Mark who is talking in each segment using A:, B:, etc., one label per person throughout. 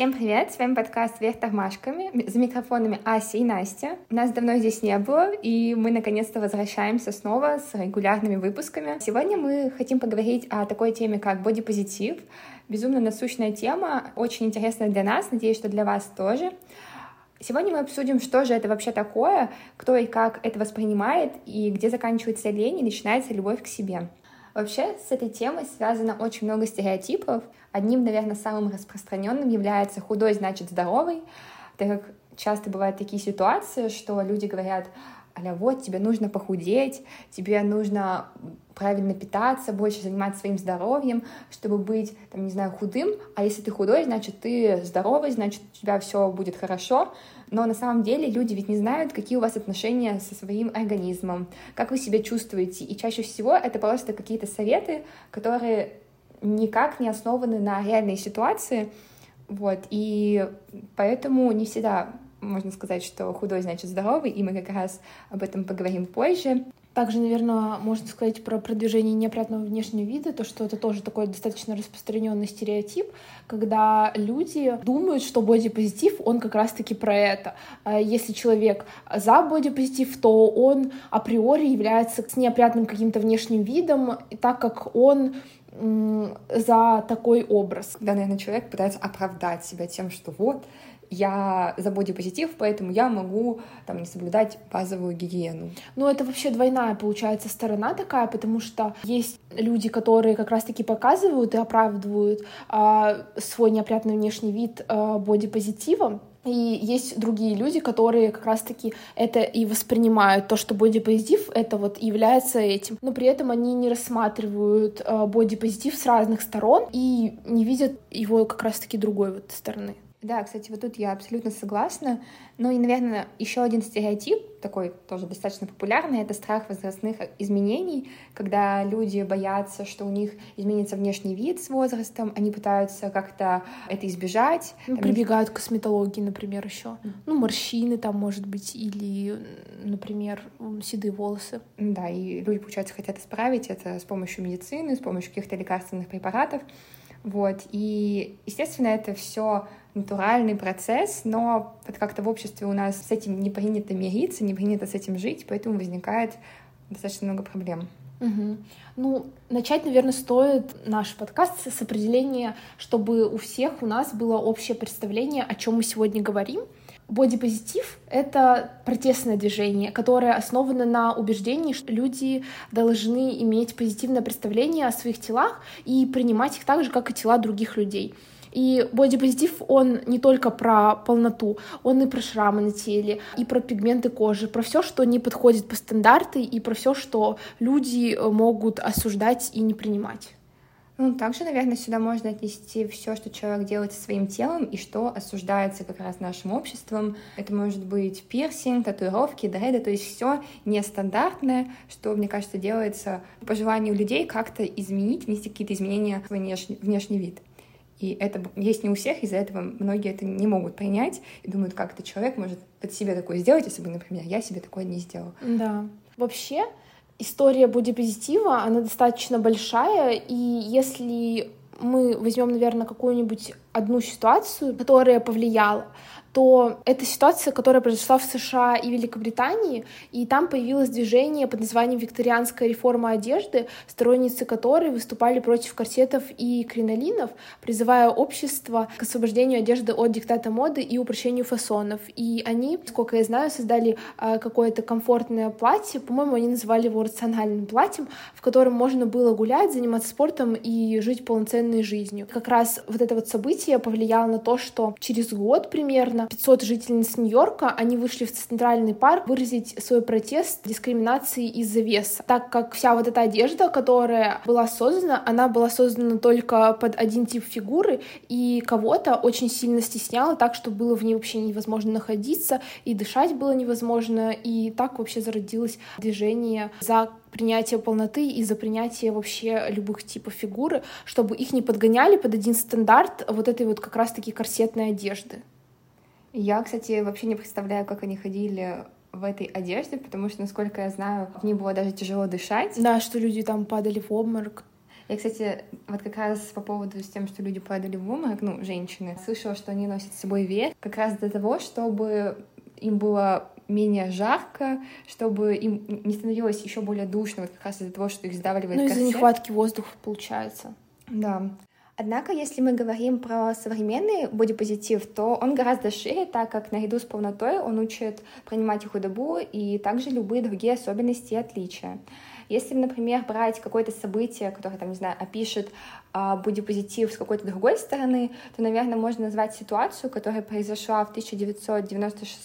A: Всем привет! С вами подкаст «Вверх тормашками». За микрофонами Ася и Настя. Нас давно здесь не было, и мы наконец-то возвращаемся снова с регулярными выпусками. Сегодня мы хотим поговорить о такой теме, как бодипозитив. Безумно насущная тема, очень интересная для нас, надеюсь, что для вас тоже. Сегодня мы обсудим, что же это вообще такое, кто и как это воспринимает, и где заканчивается лень и начинается любовь к себе. Вообще с этой темой связано очень много стереотипов. Одним, наверное, самым распространенным является худой значит здоровый, так как часто бывают такие ситуации, что люди говорят, аля, вот, тебе нужно похудеть, тебе нужно правильно питаться, больше заниматься своим здоровьем, чтобы быть, там, не знаю, худым, а если ты худой, значит, ты здоровый, значит, у тебя все будет хорошо, но на самом деле люди ведь не знают, какие у вас отношения со своим организмом, как вы себя чувствуете, и чаще всего это просто какие-то советы, которые никак не основаны на реальной ситуации, вот, и поэтому не всегда можно сказать, что худой значит здоровый, и мы как раз об этом поговорим позже.
B: Также, наверное, можно сказать про продвижение неопрятного внешнего вида, то, что это тоже такой достаточно распространенный стереотип, когда люди думают, что бодипозитив, он как раз-таки про это. А если человек за бодипозитив, то он априори является с неопрятным каким-то внешним видом, так как он за такой образ.
A: Да, наверное, человек пытается оправдать себя тем, что вот, я за бодипозитив, поэтому я могу там не соблюдать базовую гигиену.
B: Ну, это вообще двойная, получается, сторона такая, потому что есть люди, которые как раз-таки показывают и оправдывают а, свой неопрятный внешний вид а, бодипозитивом, и есть другие люди, которые как раз-таки это и воспринимают, то, что бодипозитив это вот является этим. Но при этом они не рассматривают э, бодипозитив с разных сторон и не видят его как раз-таки другой вот стороны.
A: Да, кстати, вот тут я абсолютно согласна. Ну и, наверное, еще один стереотип, такой тоже достаточно популярный, это страх возрастных изменений, когда люди боятся, что у них изменится внешний вид с возрастом, они пытаются как-то это избежать.
B: Ну, прибегают к косметологии, например, еще. Mm. Ну, морщины там, может быть, или, например, седые волосы.
A: Да, и люди, получается, хотят исправить это с помощью медицины, с помощью каких-то лекарственных препаратов. Вот. И, естественно, это все натуральный процесс, но вот как-то в обществе у нас с этим не принято мириться, не принято с этим жить, поэтому возникает достаточно много проблем.
B: Угу. Ну, начать, наверное, стоит наш подкаст с определения, чтобы у всех у нас было общее представление, о чем мы сегодня говорим. Бодипозитив — это протестное движение, которое основано на убеждении, что люди должны иметь позитивное представление о своих телах и принимать их так же, как и тела других людей. И бодипозитив, он не только про полноту, он и про шрамы на теле, и про пигменты кожи, про все, что не подходит по стандарты, и про все, что люди могут осуждать и не принимать.
A: Ну, также, наверное, сюда можно отнести все, что человек делает со своим телом и что осуждается как раз нашим обществом. Это может быть пирсинг, татуировки, дреды, то есть все нестандартное, что, мне кажется, делается по желанию людей как-то изменить, внести какие-то изменения в внешний, внешний вид. И это есть не у всех, из-за этого многие это не могут принять и думают, как этот человек может под себе такое сделать, если бы, например, я себе такое не сделал.
B: Да. Вообще, история бодипозитива, она достаточно большая, и если мы возьмем, наверное, какую-нибудь одну ситуацию, которая повлияла, то это ситуация, которая произошла в США и Великобритании, и там появилось движение под названием «Викторианская реформа одежды», сторонницы которой выступали против корсетов и кринолинов, призывая общество к освобождению одежды от диктата моды и упрощению фасонов. И они, сколько я знаю, создали э, какое-то комфортное платье, по-моему, они называли его рациональным платьем, в котором можно было гулять, заниматься спортом и жить полноценной жизнью. Как раз вот это вот событие повлияло на то, что через год примерно примерно 500 жительниц Нью-Йорка, они вышли в Центральный парк выразить свой протест дискриминации из-за веса, так как вся вот эта одежда, которая была создана, она была создана только под один тип фигуры, и кого-то очень сильно стесняла так, что было в ней вообще невозможно находиться, и дышать было невозможно, и так вообще зародилось движение за принятие полноты и за принятие вообще любых типов фигуры, чтобы их не подгоняли под один стандарт вот этой вот как раз-таки корсетной одежды.
A: Я, кстати, вообще не представляю, как они ходили в этой одежде, потому что, насколько я знаю, в ней было даже тяжело дышать.
B: Да, что люди там падали в обморок.
A: Я, кстати, вот как раз по поводу с тем, что люди падали в обморок, ну, женщины, слышала, что они носят с собой веер как раз для того, чтобы им было менее жарко, чтобы им не становилось еще более душно, вот как раз из-за того, что их сдавливает
B: Ну, из-за нехватки воздуха, получается.
A: Да. Однако, если мы говорим про современный бодипозитив, то он гораздо шире, так как наряду с полнотой он учит принимать худобу и также любые другие особенности и отличия. Если, например, брать какое-то событие, которое, там, не знаю, опишет а, бодипозитив с какой-то другой стороны, то, наверное, можно назвать ситуацию, которая произошла в 1996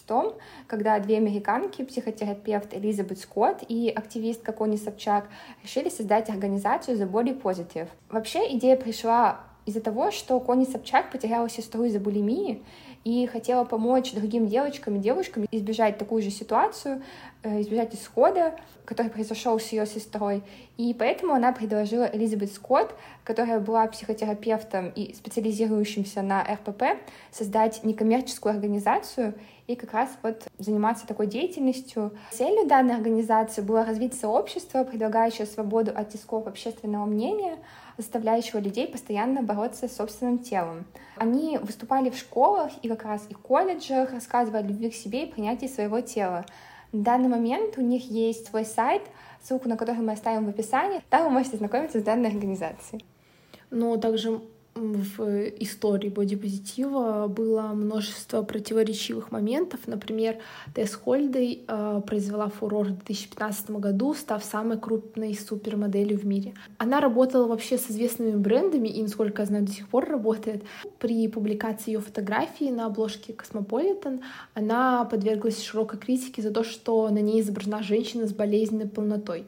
A: когда две американки, психотерапевт Элизабет Скотт и активистка Кони Собчак, решили создать организацию The Body Positive. Вообще идея пришла из-за того, что Кони Собчак потеряла сестру из-за булимии, и хотела помочь другим девочкам и девушкам избежать такую же ситуацию, э, избежать исхода, который произошел с ее сестрой. И поэтому она предложила Элизабет Скотт, которая была психотерапевтом и специализирующимся на РПП, создать некоммерческую организацию и как раз вот заниматься такой деятельностью. Целью данной организации было развить сообщество, предлагающее свободу от тисков общественного мнения, заставляющего людей постоянно бороться с собственным телом. Они выступали в школах и как раз и колледжах, рассказывая о любви к себе и принятии своего тела. На данный момент у них есть свой сайт, ссылку на который мы оставим в описании. Там вы можете знакомиться с данной организацией.
B: Но также в истории бодипозитива было множество противоречивых моментов. Например, Тесс Хольдей э, произвела фурор в 2015 году, став самой крупной супермоделью в мире. Она работала вообще с известными брендами и, насколько я знаю, до сих пор работает. При публикации ее фотографии на обложке Cosmopolitan она подверглась широкой критике за то, что на ней изображена женщина с болезненной полнотой.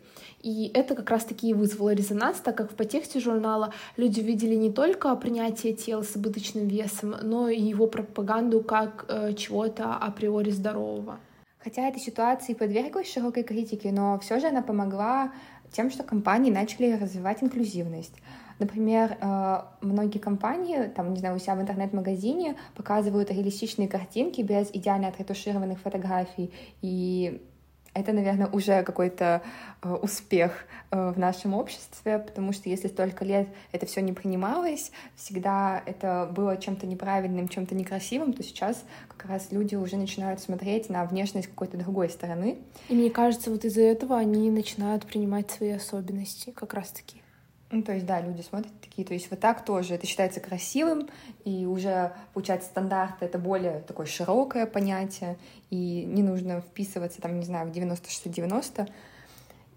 B: И это как раз-таки и вызвало резонанс, так как в подтексте журнала люди видели не только принятие тела с избыточным весом, но и его пропаганду как э, чего-то априори здорового.
A: Хотя эта ситуация и подверглась широкой критике, но все же она помогла тем, что компании начали развивать инклюзивность. Например, э, многие компании, там, не знаю, у себя в интернет-магазине показывают реалистичные картинки без идеально отретушированных фотографий, и это, наверное, уже какой-то э, успех э, в нашем обществе, потому что если столько лет это все не принималось, всегда это было чем-то неправильным, чем-то некрасивым, то сейчас как раз люди уже начинают смотреть на внешность какой-то другой стороны.
B: И мне кажется, вот из-за этого они начинают принимать свои особенности как раз-таки.
A: Ну, то есть, да, люди смотрят такие, то есть вот так тоже это считается красивым, и уже, получается, стандарт — это более такое широкое понятие, и не нужно вписываться, там, не знаю, в 90-60-90.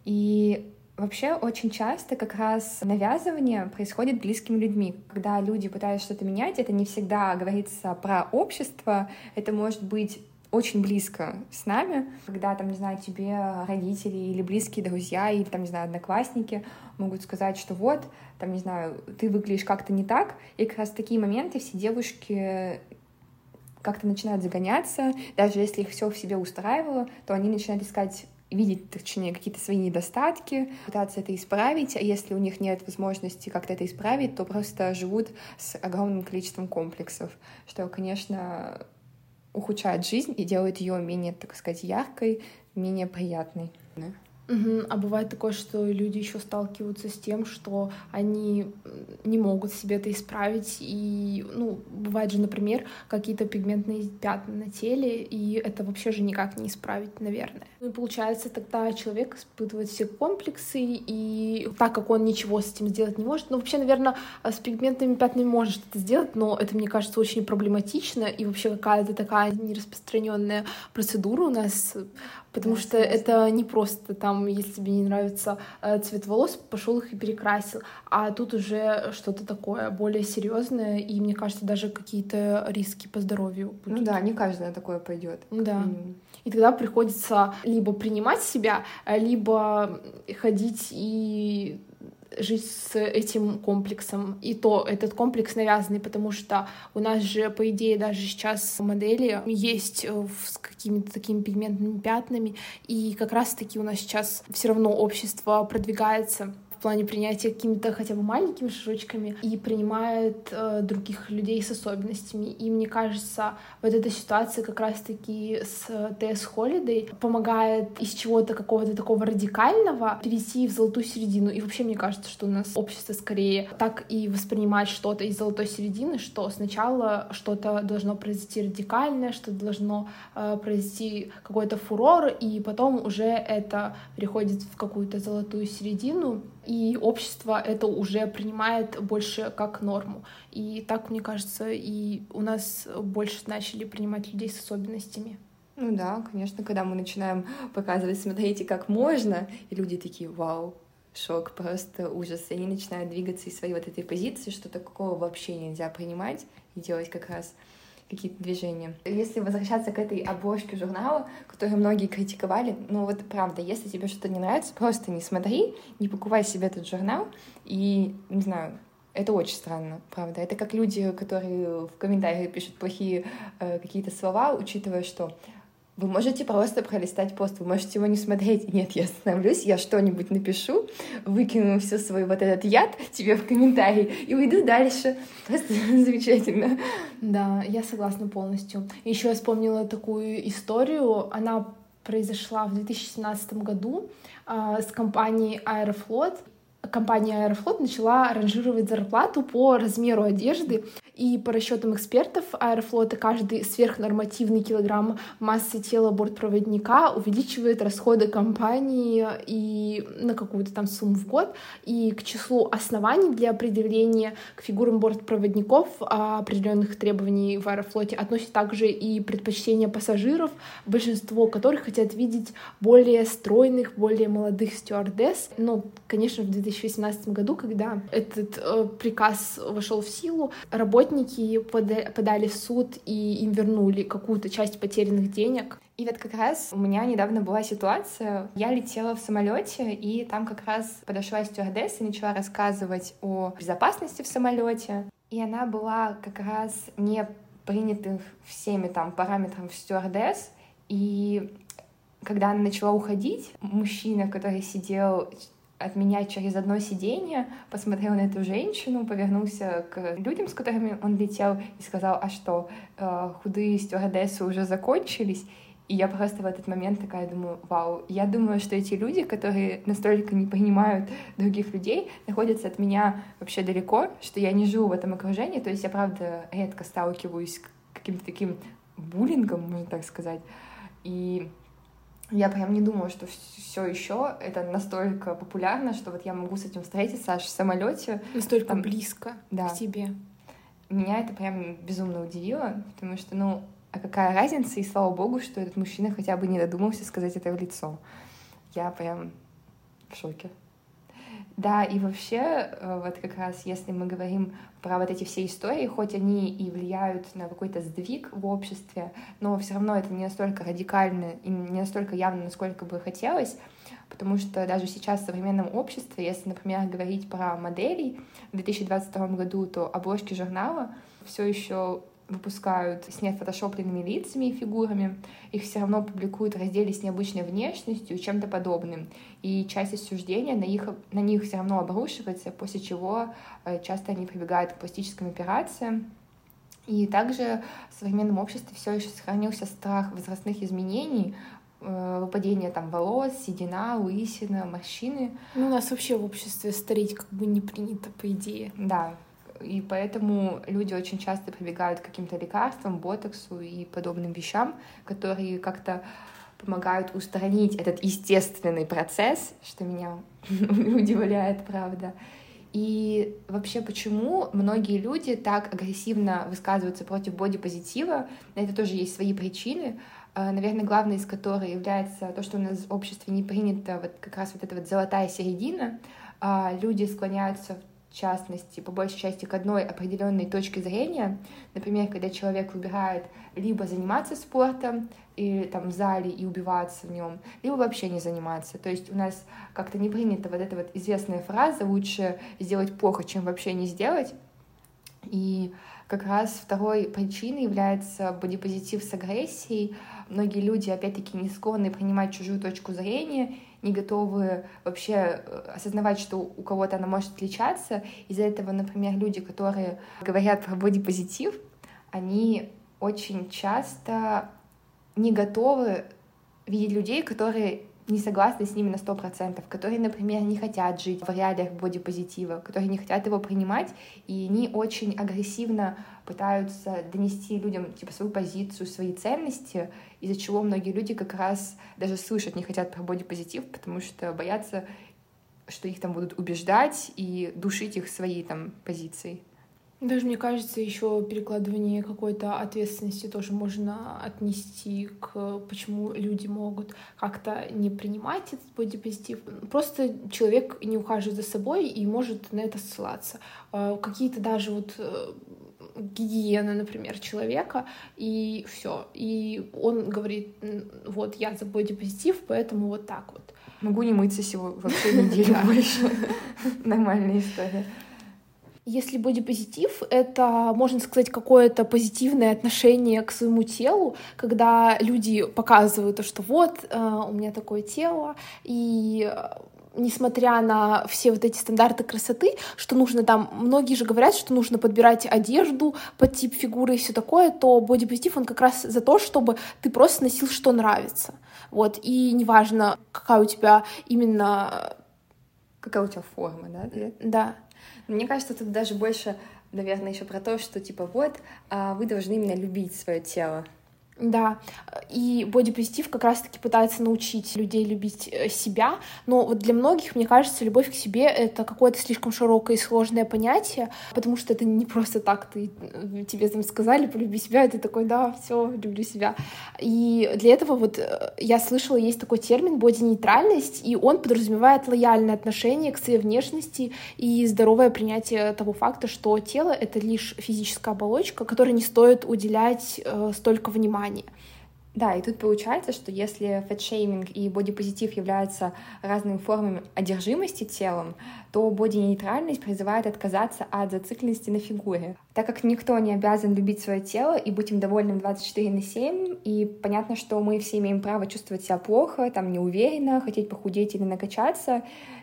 A: И Вообще очень часто как раз навязывание происходит близкими людьми. Когда люди пытаются что-то менять, это не всегда говорится про общество, это может быть очень близко с нами, когда, там, не знаю, тебе родители или близкие друзья, или, там, не знаю, одноклассники могут сказать, что вот, там, не знаю, ты выглядишь как-то не так, и как раз в такие моменты все девушки как-то начинают загоняться, даже если их все в себе устраивало, то они начинают искать видеть, точнее, какие-то свои недостатки, пытаться это исправить, а если у них нет возможности как-то это исправить, то просто живут с огромным количеством комплексов, что, конечно, ухудшает жизнь и делает ее менее, так сказать, яркой, менее приятной.
B: Угу. А бывает такое, что люди еще сталкиваются с тем, что они не могут себе это исправить. И, ну, бывает же, например, какие-то пигментные пятна на теле, и это вообще же никак не исправить, наверное. Ну и получается, тогда человек испытывает все комплексы, и так как он ничего с этим сделать не может, ну, вообще, наверное, с пигментными пятнами может что-то сделать, но это, мне кажется, очень проблематично, и вообще какая-то такая нераспространенная процедура у нас Потому да, что согласна. это не просто там, если тебе не нравится э, цвет волос, пошел их и перекрасил, а тут уже что-то такое более серьезное, и мне кажется, даже какие-то риски по здоровью
A: будут. Ну да, не каждый на такое пойдет.
B: Да. И тогда приходится либо принимать себя, либо ходить и жить с этим комплексом. И то этот комплекс навязанный, потому что у нас же, по идее, даже сейчас модели есть э, с какими-то такими пигментными пятнами, и как раз-таки у нас сейчас все равно общество продвигается плане принятия какими-то хотя бы маленькими шажочками и принимает э, других людей с особенностями. И мне кажется, вот эта ситуация как раз-таки с ТС Холидей помогает из чего-то какого-то такого радикального перейти в золотую середину. И вообще мне кажется, что у нас общество скорее так и воспринимает что-то из золотой середины, что сначала что-то должно произойти радикальное, что должно э, произойти какой-то фурор, и потом уже это переходит в какую-то золотую середину, и общество это уже принимает больше как норму. И так, мне кажется, и у нас больше начали принимать людей с особенностями.
A: Ну да, конечно, когда мы начинаем показывать, смотрите, как можно, и люди такие, вау, шок, просто ужас. И они начинают двигаться из своей вот этой позиции, что такого вообще нельзя принимать и делать как раз какие-то движения. Если возвращаться к этой обложке журнала, которую многие критиковали, ну вот правда, если тебе что-то не нравится, просто не смотри, не покупай себе этот журнал, и, не знаю, это очень странно, правда. Это как люди, которые в комментариях пишут плохие э, какие-то слова, учитывая, что вы можете просто пролистать пост, вы можете его не смотреть. Нет, я остановлюсь, я что-нибудь напишу, выкину все свой вот этот яд тебе в комментарий и уйду дальше. Просто замечательно.
B: Да, я согласна полностью. Еще я вспомнила такую историю. Она произошла в 2017 году э, с компанией Аэрофлот компания Аэрофлот начала ранжировать зарплату по размеру одежды и по расчетам экспертов Аэрофлота каждый сверхнормативный килограмм массы тела бортпроводника увеличивает расходы компании и на какую-то там сумму в год. И к числу оснований для определения к фигурам бортпроводников определенных требований в Аэрофлоте относят также и предпочтения пассажиров, большинство которых хотят видеть более стройных, более молодых стюардесс. Ну, конечно, в 2018 году, когда этот э, приказ вошел в силу, работники работники подали в суд, и им вернули какую-то часть потерянных денег.
A: И вот как раз у меня недавно была ситуация, я летела в самолете, и там как раз подошла стюардесса и начала рассказывать о безопасности в самолете. И она была как раз не принятых всеми там параметрами стюардесс, и когда она начала уходить, мужчина, который сидел от меня через одно сиденье, посмотрел на эту женщину, повернулся к людям, с которыми он летел, и сказал, а что, э, худые стюардессы уже закончились? И я просто в этот момент такая думаю, вау, я думаю, что эти люди, которые настолько не понимают других людей, находятся от меня вообще далеко, что я не живу в этом окружении, то есть я, правда, редко сталкиваюсь с каким-то таким буллингом, можно так сказать. И я прям не думала, что все еще это настолько популярно, что вот я могу с этим встретиться аж в самолете.
B: Настолько там, близко да. к тебе.
A: Меня это прям безумно удивило, потому что, ну, а какая разница, и слава богу, что этот мужчина хотя бы не додумался сказать это в лицо. Я прям в шоке. Да, и вообще, э, вот как раз если мы говорим про вот эти все истории, хоть они и влияют на какой-то сдвиг в обществе, но все равно это не настолько радикально и не настолько явно, насколько бы хотелось, потому что даже сейчас в современном обществе, если, например, говорить про моделей в 2022 году, то обложки журнала все еще выпускают с неотфотошопленными лицами и фигурами, их все равно публикуют в разделе с необычной внешностью и чем-то подобным. И часть осуждения на, их, на них все равно обрушивается, после чего э, часто они прибегают к пластическим операциям. И также в современном обществе все еще сохранился страх возрастных изменений, э, выпадения там волос, седина, лысина, морщины.
B: Ну, у нас вообще в обществе стареть как бы не принято, по идее.
A: Да, и поэтому люди очень часто прибегают к каким-то лекарствам, ботоксу и подобным вещам, которые как-то помогают устранить этот естественный процесс, что меня удивляет, правда. И вообще, почему многие люди так агрессивно высказываются против бодипозитива, на это тоже есть свои причины. А, наверное, главной из которых является то, что у нас в обществе не принято вот как раз вот эта вот золотая середина. А, люди склоняются в частности, по большей части к одной определенной точке зрения. Например, когда человек выбирает либо заниматься спортом, или там в зале и убиваться в нем, либо вообще не заниматься. То есть у нас как-то не принята вот эта вот известная фраза «лучше сделать плохо, чем вообще не сделать». И как раз второй причиной является бодипозитив с агрессией. Многие люди, опять-таки, не склонны принимать чужую точку зрения не готовы вообще э, осознавать, что у кого-то она может отличаться. Из-за этого, например, люди, которые говорят про бодипозитив, они очень часто не готовы видеть людей, которые не согласны с ними на сто процентов, которые, например, не хотят жить в реалиях бодипозитива, которые не хотят его принимать, и они очень агрессивно пытаются донести людям типа свою позицию, свои ценности, из-за чего многие люди как раз даже слышать не хотят про бодипозитив, потому что боятся, что их там будут убеждать и душить их своей там позицией.
B: Даже мне кажется, еще перекладывание какой-то ответственности тоже можно отнести к почему люди могут как-то не принимать этот бодипозитив. Просто человек не ухаживает за собой и может на это ссылаться. А, какие-то даже вот э, гигиена, например, человека, и все. И он говорит, вот я за бодипозитив, поэтому вот так вот.
A: Могу не мыться сегодня вообще неделю больше. Нормальная история.
B: Если бодипозитив — это, можно сказать, какое-то позитивное отношение к своему телу, когда люди показывают то, что вот, э, у меня такое тело, и э, несмотря на все вот эти стандарты красоты, что нужно там, многие же говорят, что нужно подбирать одежду под тип фигуры и все такое, то бодипозитив, он как раз за то, чтобы ты просто носил, что нравится. Вот, и неважно, какая у тебя именно...
A: Какая у тебя форма, да?
B: Да.
A: Мне кажется, тут даже больше, наверное, еще про то, что типа вот, а вы должны именно любить свое тело.
B: Да, и бодипозитив как раз-таки пытается научить людей любить э, себя, но вот для многих, мне кажется, любовь к себе — это какое-то слишком широкое и сложное понятие, потому что это не просто так, ты, э, тебе там сказали «полюби себя», и ты такой «да, все, люблю себя». И для этого вот э, я слышала, есть такой термин «боди-нейтральность», и он подразумевает лояльное отношение к своей внешности и здоровое принятие того факта, что тело — это лишь физическая оболочка, которой не стоит уделять э, столько внимания, внимание.
A: Да, и тут получается, что если фэтшейминг и бодипозитив являются разными формами одержимости телом, то боди-нейтральность призывает отказаться от зацикленности на фигуре. Так как никто не обязан любить свое тело и быть им довольным 24 на 7, и понятно, что мы все имеем право чувствовать себя плохо, там неуверенно, хотеть похудеть или накачаться,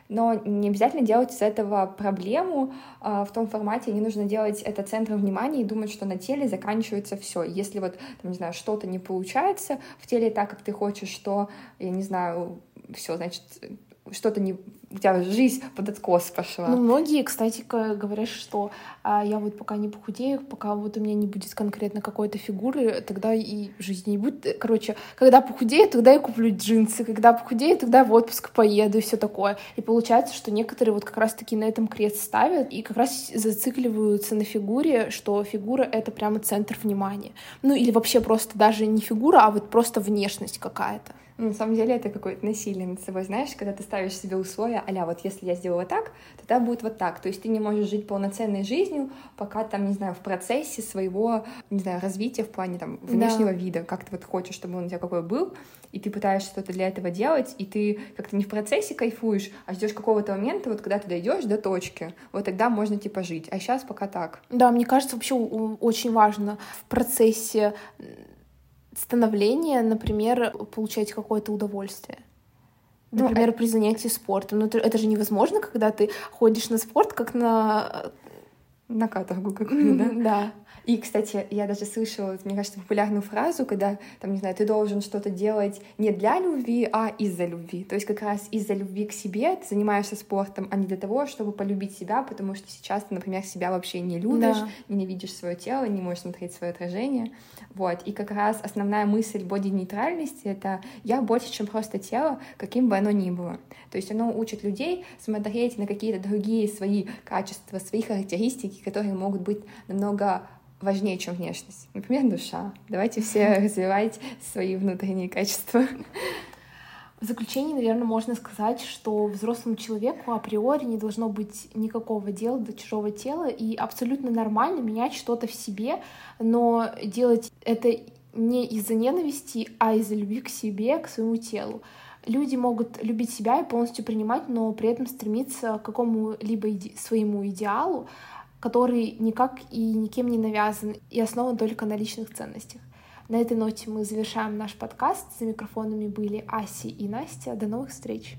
A: но не обязательно делать из этого проблему а, в том формате, не нужно делать это центром внимания и думать, что на теле заканчивается все. Если вот, там, не знаю, что-то не получается в теле так, как ты хочешь, что, я не знаю, все, значит, что-то не у тебя жизнь под откос пошла.
B: Ну, многие, кстати, говорят, что а, я вот пока не похудею, пока вот у меня не будет конкретно какой-то фигуры, тогда и жизни не будет. Короче, когда похудею, тогда я куплю джинсы, когда похудею, тогда в отпуск поеду и все такое. И получается, что некоторые вот как раз-таки на этом крест ставят и как раз зацикливаются на фигуре, что фигура — это прямо центр внимания. Ну, или вообще просто даже не фигура, а вот просто внешность какая-то.
A: На самом деле это какое-то насилие над собой, знаешь, когда ты ставишь себе условия, а вот если я сделала так, тогда будет вот так. То есть ты не можешь жить полноценной жизнью, пока там, не знаю, в процессе своего, не знаю, развития в плане там внешнего да. вида, как ты вот хочешь, чтобы он у тебя какой был, и ты пытаешься что-то для этого делать, и ты как-то не в процессе кайфуешь, а ждешь какого-то момента, вот когда ты дойдешь до точки, вот тогда можно типа жить. А сейчас пока так.
B: Да, мне кажется, вообще очень важно в процессе становления, например, получать какое-то удовольствие. Ну, например, ну, при занятии спортом. Но это, это же невозможно, когда ты ходишь на спорт, как на...
A: На каторгу какую-то, да?
B: Да.
A: И, кстати, я даже слышала, мне кажется, популярную фразу, когда, там, не знаю, ты должен что-то делать не для любви, а из-за любви. То есть как раз из-за любви к себе ты занимаешься спортом, а не для того, чтобы полюбить себя, потому что сейчас ты, например, себя вообще не любишь, да. ненавидишь свое тело, не можешь смотреть свое отражение. Вот. И как раз основная мысль боди-нейтральности — это я больше, чем просто тело, каким бы оно ни было. То есть оно учит людей смотреть на какие-то другие свои качества, свои характеристики, которые могут быть намного важнее, чем внешность. Например, душа. Давайте все развивать свои внутренние качества.
B: В заключение, наверное, можно сказать, что взрослому человеку априори не должно быть никакого дела до чужого тела, и абсолютно нормально менять что-то в себе, но делать это не из-за ненависти, а из-за любви к себе, к своему телу. Люди могут любить себя и полностью принимать, но при этом стремиться к какому-либо иде- своему идеалу, который никак и никем не навязан и основан только на личных ценностях. На этой ноте мы завершаем наш подкаст. За микрофонами были Аси и Настя. До новых встреч!